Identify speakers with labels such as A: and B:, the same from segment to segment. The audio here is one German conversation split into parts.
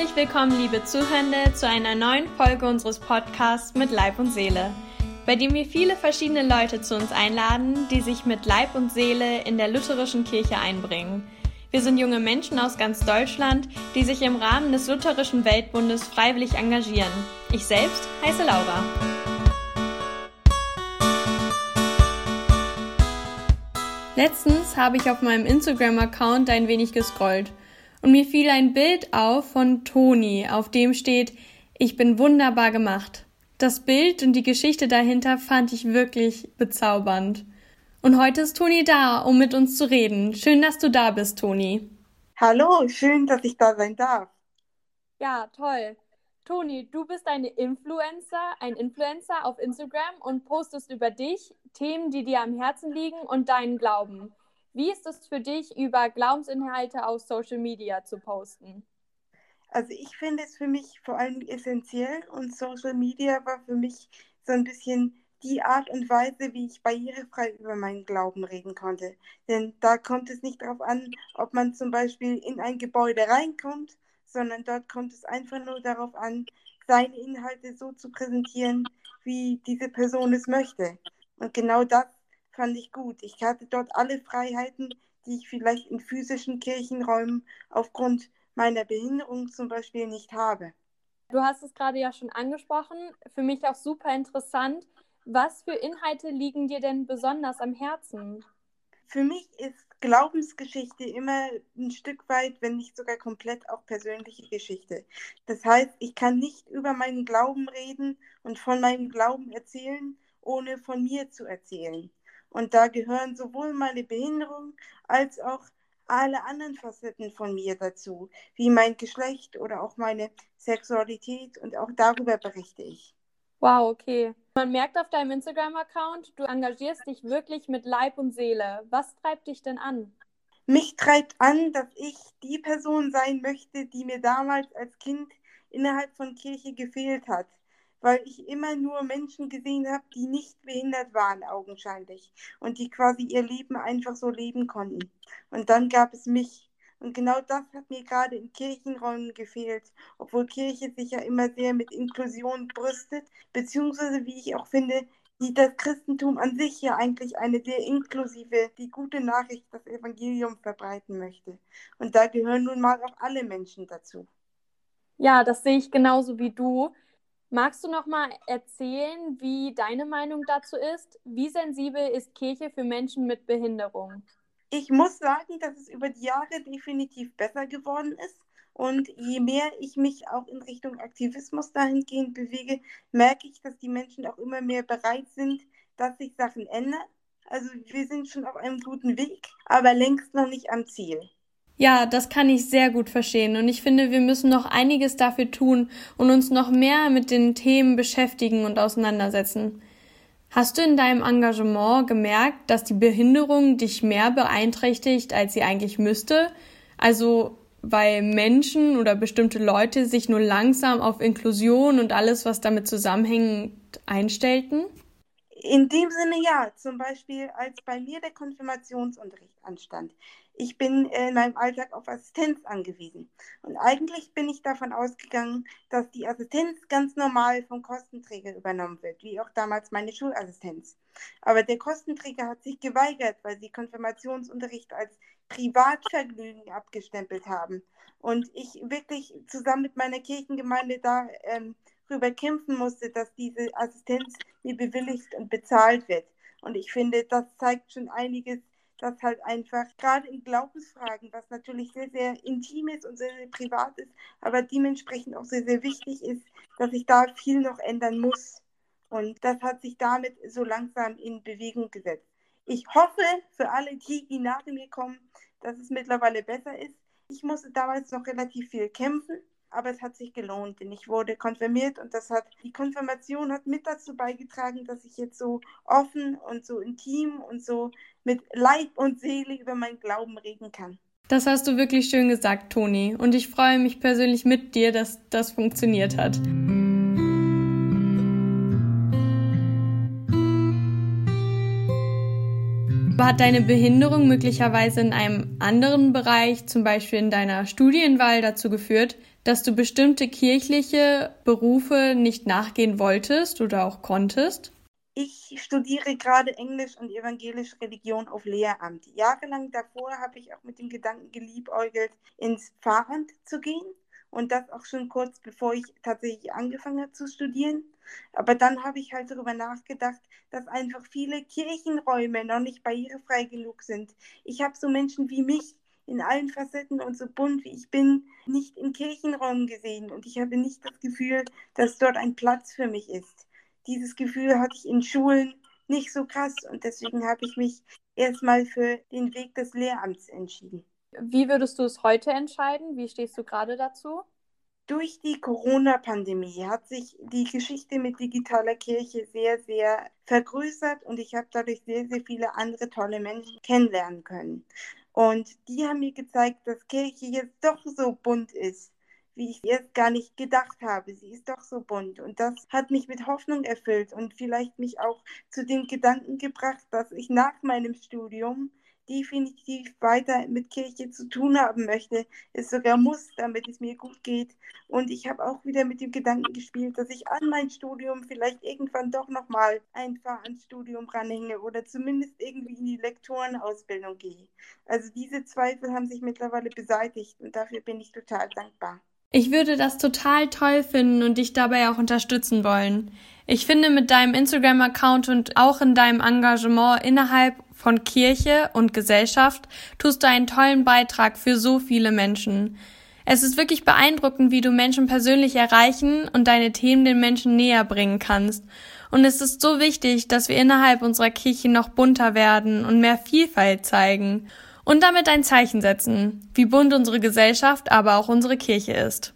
A: Herzlich willkommen, liebe Zuhörende, zu einer neuen Folge unseres Podcasts mit Leib und Seele, bei dem wir viele verschiedene Leute zu uns einladen, die sich mit Leib und Seele in der lutherischen Kirche einbringen. Wir sind junge Menschen aus ganz Deutschland, die sich im Rahmen des Lutherischen Weltbundes freiwillig engagieren. Ich selbst heiße Laura. Letztens habe ich auf meinem Instagram-Account ein wenig gescrollt und mir fiel ein Bild auf von Toni, auf dem steht, ich bin wunderbar gemacht. Das Bild und die Geschichte dahinter fand ich wirklich bezaubernd. Und heute ist Toni da, um mit uns zu reden. Schön, dass du da bist, Toni.
B: Hallo, schön, dass ich da sein darf.
A: Ja, toll. Toni, du bist eine Influencer, ein Influencer auf Instagram und postest über dich Themen, die dir am Herzen liegen und deinen Glauben. Wie ist es für dich, über Glaubensinhalte auf Social Media zu posten?
B: Also ich finde es für mich vor allem essentiell und Social Media war für mich so ein bisschen die Art und Weise, wie ich barrierefrei über meinen Glauben reden konnte. Denn da kommt es nicht darauf an, ob man zum Beispiel in ein Gebäude reinkommt, sondern dort kommt es einfach nur darauf an, seine Inhalte so zu präsentieren, wie diese Person es möchte. Und genau das fand ich gut. Ich hatte dort alle Freiheiten, die ich vielleicht in physischen Kirchenräumen aufgrund meiner Behinderung zum Beispiel nicht habe.
A: Du hast es gerade ja schon angesprochen. Für mich auch super interessant. Was für Inhalte liegen dir denn besonders am Herzen?
B: Für mich ist Glaubensgeschichte immer ein Stück weit, wenn nicht sogar komplett auch persönliche Geschichte. Das heißt, ich kann nicht über meinen Glauben reden und von meinem Glauben erzählen, ohne von mir zu erzählen. Und da gehören sowohl meine Behinderung als auch alle anderen Facetten von mir dazu, wie mein Geschlecht oder auch meine Sexualität und auch darüber berichte ich.
A: Wow, okay. Man merkt auf deinem Instagram-Account, du engagierst dich wirklich mit Leib und Seele. Was treibt dich denn an?
B: Mich treibt an, dass ich die Person sein möchte, die mir damals als Kind innerhalb von Kirche gefehlt hat weil ich immer nur Menschen gesehen habe, die nicht behindert waren, augenscheinlich, und die quasi ihr Leben einfach so leben konnten. Und dann gab es mich. Und genau das hat mir gerade in Kirchenräumen gefehlt, obwohl Kirche sich ja immer sehr mit Inklusion brüstet, beziehungsweise, wie ich auch finde, die das Christentum an sich ja eigentlich eine sehr inklusive, die gute Nachricht, das Evangelium verbreiten möchte. Und da gehören nun mal auch alle Menschen dazu.
A: Ja, das sehe ich genauso wie du. Magst du noch mal erzählen, wie deine Meinung dazu ist? Wie sensibel ist Kirche für Menschen mit Behinderung?
B: Ich muss sagen, dass es über die Jahre definitiv besser geworden ist. Und je mehr ich mich auch in Richtung Aktivismus dahingehend bewege, merke ich, dass die Menschen auch immer mehr bereit sind, dass sich Sachen ändern. Also wir sind schon auf einem guten Weg, aber längst noch nicht am Ziel.
A: Ja, das kann ich sehr gut verstehen und ich finde, wir müssen noch einiges dafür tun und uns noch mehr mit den Themen beschäftigen und auseinandersetzen. Hast du in deinem Engagement gemerkt, dass die Behinderung dich mehr beeinträchtigt, als sie eigentlich müsste? Also, weil Menschen oder bestimmte Leute sich nur langsam auf Inklusion und alles, was damit zusammenhängt, einstellten?
B: In dem Sinne ja, zum Beispiel als bei mir der Konfirmationsunterricht anstand. Ich bin in meinem Alltag auf Assistenz angewiesen. Und eigentlich bin ich davon ausgegangen, dass die Assistenz ganz normal vom Kostenträger übernommen wird, wie auch damals meine Schulassistenz. Aber der Kostenträger hat sich geweigert, weil sie Konfirmationsunterricht als Privatvergnügen abgestempelt haben. Und ich wirklich zusammen mit meiner Kirchengemeinde da ähm, darüber kämpfen musste, dass diese Assistenz mir bewilligt und bezahlt wird. Und ich finde, das zeigt schon einiges dass halt einfach gerade in Glaubensfragen, was natürlich sehr, sehr intim ist und sehr, sehr privat ist, aber dementsprechend auch sehr, sehr wichtig ist, dass sich da viel noch ändern muss. Und das hat sich damit so langsam in Bewegung gesetzt. Ich hoffe für alle die, die nach mir kommen, dass es mittlerweile besser ist. Ich musste damals noch relativ viel kämpfen, aber es hat sich gelohnt, denn ich wurde konfirmiert und das hat, die Konfirmation hat mit dazu beigetragen, dass ich jetzt so offen und so intim und so mit Leib und Seele über meinen Glauben reden kann.
A: Das hast du wirklich schön gesagt, Toni. Und ich freue mich persönlich mit dir, dass das funktioniert hat. Hat deine Behinderung möglicherweise in einem anderen Bereich, zum Beispiel in deiner Studienwahl, dazu geführt, dass du bestimmte kirchliche Berufe nicht nachgehen wolltest oder auch konntest?
B: Ich studiere gerade Englisch und evangelische Religion auf Lehramt. Jahrelang davor habe ich auch mit dem Gedanken geliebäugelt, ins Pfarramt zu gehen und das auch schon kurz bevor ich tatsächlich angefangen habe zu studieren. Aber dann habe ich halt darüber nachgedacht, dass einfach viele Kirchenräume noch nicht barrierefrei genug sind. Ich habe so Menschen wie mich in allen Facetten und so bunt wie ich bin, nicht in Kirchenräumen gesehen und ich habe nicht das Gefühl, dass dort ein Platz für mich ist dieses Gefühl hatte ich in Schulen nicht so krass und deswegen habe ich mich erstmal für den Weg des Lehramts entschieden.
A: Wie würdest du es heute entscheiden? Wie stehst du gerade dazu?
B: Durch die Corona-Pandemie hat sich die Geschichte mit digitaler Kirche sehr, sehr vergrößert und ich habe dadurch sehr, sehr viele andere tolle Menschen kennenlernen können. Und die haben mir gezeigt, dass Kirche jetzt doch so bunt ist wie ich erst gar nicht gedacht habe. Sie ist doch so bunt und das hat mich mit Hoffnung erfüllt und vielleicht mich auch zu dem Gedanken gebracht, dass ich nach meinem Studium definitiv weiter mit Kirche zu tun haben möchte, es sogar muss, damit es mir gut geht. Und ich habe auch wieder mit dem Gedanken gespielt, dass ich an mein Studium vielleicht irgendwann doch nochmal einfach ans Studium ranhänge oder zumindest irgendwie in die Lektorenausbildung gehe. Also diese Zweifel haben sich mittlerweile beseitigt und dafür bin ich total dankbar.
A: Ich würde das total toll finden und dich dabei auch unterstützen wollen. Ich finde, mit deinem Instagram-Account und auch in deinem Engagement innerhalb von Kirche und Gesellschaft tust du einen tollen Beitrag für so viele Menschen. Es ist wirklich beeindruckend, wie du Menschen persönlich erreichen und deine Themen den Menschen näher bringen kannst. Und es ist so wichtig, dass wir innerhalb unserer Kirche noch bunter werden und mehr Vielfalt zeigen und damit ein Zeichen setzen, wie bunt unsere Gesellschaft, aber auch unsere Kirche ist.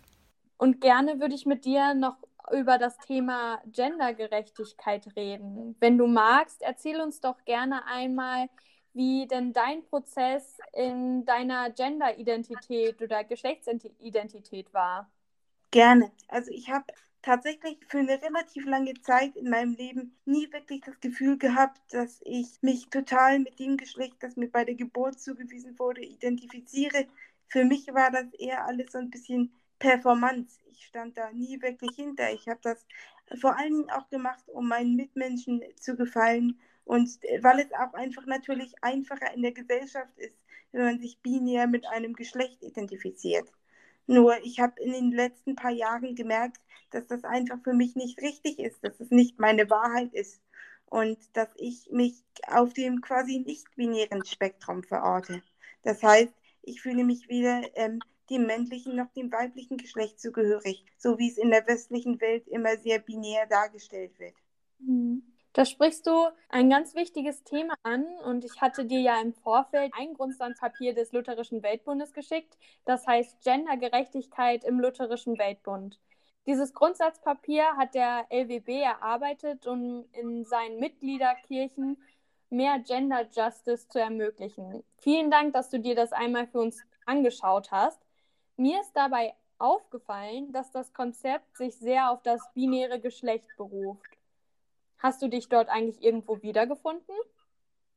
A: Und gerne würde ich mit dir noch über das Thema Gendergerechtigkeit reden. Wenn du magst, erzähl uns doch gerne einmal, wie denn dein Prozess in deiner Genderidentität oder Geschlechtsidentität war.
B: Gerne. Also ich habe tatsächlich für eine relativ lange Zeit in meinem Leben nie wirklich das Gefühl gehabt, dass ich mich total mit dem Geschlecht, das mir bei der Geburt zugewiesen wurde, identifiziere. Für mich war das eher alles so ein bisschen Performance. Ich stand da nie wirklich hinter. Ich habe das vor allen Dingen auch gemacht, um meinen Mitmenschen zu gefallen und weil es auch einfach natürlich einfacher in der Gesellschaft ist, wenn man sich binär mit einem Geschlecht identifiziert. Nur ich habe in den letzten paar Jahren gemerkt, dass das einfach für mich nicht richtig ist, dass es nicht meine Wahrheit ist und dass ich mich auf dem quasi nicht-binären Spektrum verorte. Das heißt, ich fühle mich weder ähm, dem männlichen noch dem weiblichen Geschlecht zugehörig, so wie es in der westlichen Welt immer sehr binär dargestellt wird.
A: Mhm. Da sprichst du ein ganz wichtiges Thema an und ich hatte dir ja im Vorfeld ein Grundsatzpapier des Lutherischen Weltbundes geschickt, das heißt Gendergerechtigkeit im Lutherischen Weltbund. Dieses Grundsatzpapier hat der LWB erarbeitet, um in seinen Mitgliederkirchen mehr Gender Justice zu ermöglichen. Vielen Dank, dass du dir das einmal für uns angeschaut hast. Mir ist dabei aufgefallen, dass das Konzept sich sehr auf das binäre Geschlecht beruft. Hast du dich dort eigentlich irgendwo wiedergefunden?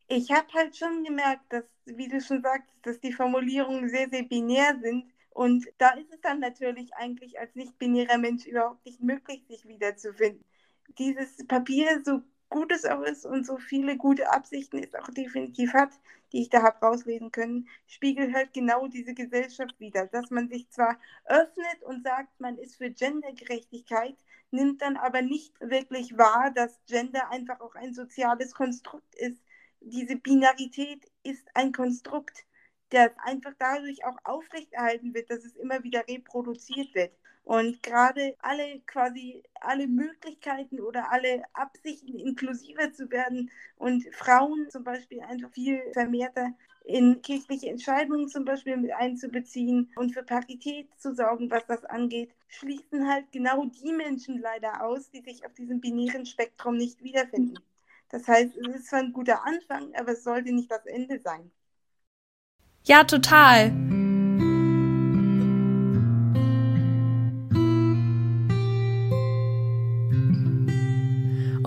B: Ich habe halt schon gemerkt, dass, wie du schon sagst, dass die Formulierungen sehr, sehr binär sind. Und da ist es dann natürlich eigentlich als nicht-binärer Mensch überhaupt nicht möglich, sich wiederzufinden. Dieses Papier, so gut es auch ist und so viele gute Absichten es auch definitiv hat, die ich da habe rauslesen können, spiegelt halt genau diese Gesellschaft wieder. Dass man sich zwar öffnet und sagt, man ist für Gendergerechtigkeit, nimmt dann aber nicht wirklich wahr, dass Gender einfach auch ein soziales Konstrukt ist. Diese Binarität ist ein Konstrukt, das einfach dadurch auch aufrechterhalten wird, dass es immer wieder reproduziert wird. Und gerade alle quasi alle Möglichkeiten oder alle Absichten, inklusiver zu werden und Frauen zum Beispiel einfach viel vermehrter in kirchliche Entscheidungen zum Beispiel mit einzubeziehen und für Parität zu sorgen, was das angeht, schließen halt genau die Menschen leider aus, die sich auf diesem binären Spektrum nicht wiederfinden. Das heißt, es ist zwar ein guter Anfang, aber es sollte nicht das Ende sein.
A: Ja, total.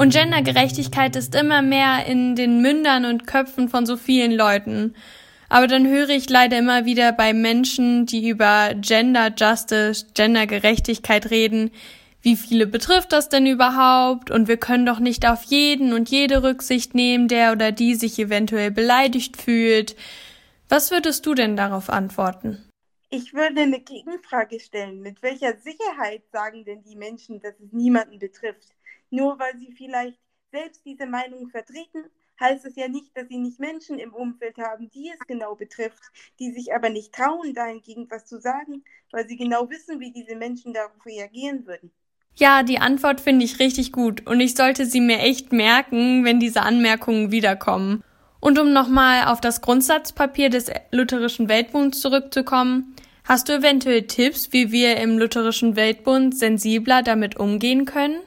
A: Und Gendergerechtigkeit ist immer mehr in den Mündern und Köpfen von so vielen Leuten. Aber dann höre ich leider immer wieder bei Menschen, die über Gender Justice, Gendergerechtigkeit reden, wie viele betrifft das denn überhaupt? Und wir können doch nicht auf jeden und jede Rücksicht nehmen, der oder die sich eventuell beleidigt fühlt. Was würdest du denn darauf antworten?
B: Ich würde eine Gegenfrage stellen. Mit welcher Sicherheit sagen denn die Menschen, dass es niemanden betrifft? Nur weil sie vielleicht selbst diese Meinung vertreten, heißt es ja nicht, dass sie nicht Menschen im Umfeld haben, die es genau betrifft, die sich aber nicht trauen, dahingegen was zu sagen, weil sie genau wissen, wie diese Menschen darauf reagieren würden.
A: Ja, die Antwort finde ich richtig gut und ich sollte sie mir echt merken, wenn diese Anmerkungen wiederkommen. Und um nochmal auf das Grundsatzpapier des Lutherischen Weltbunds zurückzukommen, hast du eventuell Tipps, wie wir im Lutherischen Weltbund sensibler damit umgehen können?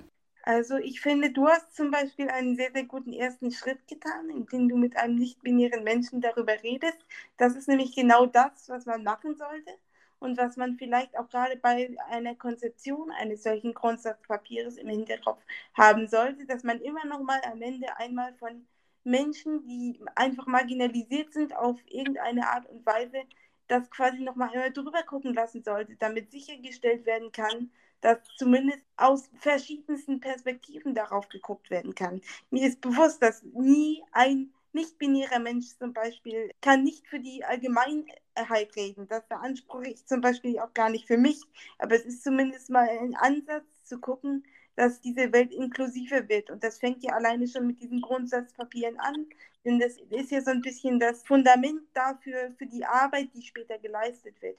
B: Also ich finde, du hast zum Beispiel einen sehr, sehr guten ersten Schritt getan, indem du mit einem nicht-binären Menschen darüber redest. Das ist nämlich genau das, was man machen sollte und was man vielleicht auch gerade bei einer Konzeption eines solchen Grundsatzpapiers im Hinterkopf haben sollte, dass man immer noch mal am Ende einmal von Menschen, die einfach marginalisiert sind auf irgendeine Art und Weise, das quasi noch mal einmal drüber gucken lassen sollte, damit sichergestellt werden kann, dass zumindest aus verschiedensten Perspektiven darauf geguckt werden kann. Mir ist bewusst, dass nie ein nicht-binärer Mensch zum Beispiel kann nicht für die Allgemeinheit reden. Das beanspruche ich zum Beispiel auch gar nicht für mich. Aber es ist zumindest mal ein Ansatz zu gucken, dass diese Welt inklusiver wird. Und das fängt ja alleine schon mit diesen Grundsatzpapieren an. Denn das ist ja so ein bisschen das Fundament dafür, für die Arbeit, die später geleistet wird.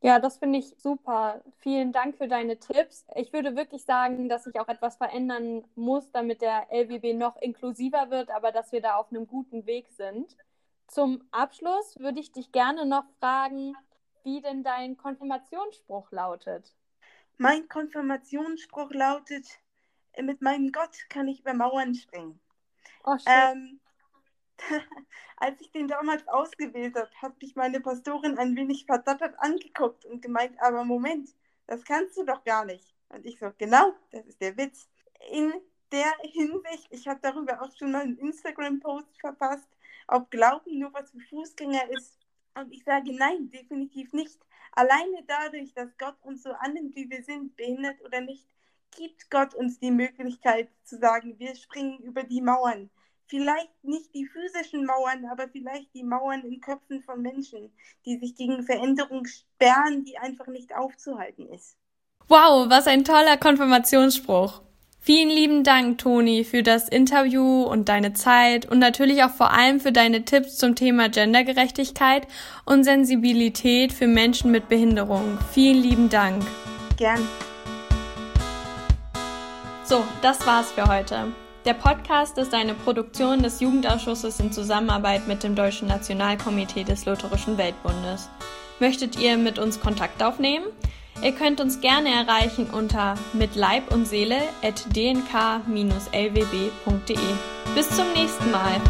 A: Ja, das finde ich super. Vielen Dank für deine Tipps. Ich würde wirklich sagen, dass sich auch etwas verändern muss, damit der LWB noch inklusiver wird, aber dass wir da auf einem guten Weg sind. Zum Abschluss würde ich dich gerne noch fragen, wie denn dein Konfirmationsspruch lautet.
B: Mein Konfirmationsspruch lautet, mit meinem Gott kann ich über Mauern springen. Oh, schön. Ähm, als ich den damals ausgewählt habe, hat mich meine Pastorin ein wenig verdattert angeguckt und gemeint, aber Moment, das kannst du doch gar nicht. Und ich so, genau, das ist der Witz. In der Hinsicht, ich habe darüber auch schon mal einen Instagram-Post verpasst, ob Glauben nur was für Fußgänger ist. Und ich sage, nein, definitiv nicht. Alleine dadurch, dass Gott uns so annimmt, wie wir sind, behindert oder nicht, gibt Gott uns die Möglichkeit zu sagen, wir springen über die Mauern vielleicht nicht die physischen Mauern, aber vielleicht die Mauern in Köpfen von Menschen, die sich gegen Veränderung sperren, die einfach nicht aufzuhalten ist.
A: Wow, was ein toller Konfirmationsspruch. Vielen lieben Dank, Toni, für das Interview und deine Zeit und natürlich auch vor allem für deine Tipps zum Thema Gendergerechtigkeit und Sensibilität für Menschen mit Behinderung. Vielen lieben Dank.
B: Gern.
A: So, das war's für heute. Der Podcast ist eine Produktion des Jugendausschusses in Zusammenarbeit mit dem Deutschen Nationalkomitee des Lutherischen Weltbundes. Möchtet ihr mit uns Kontakt aufnehmen? Ihr könnt uns gerne erreichen unter mit Leib und Seele at dnk-lwb.de. Bis zum nächsten Mal.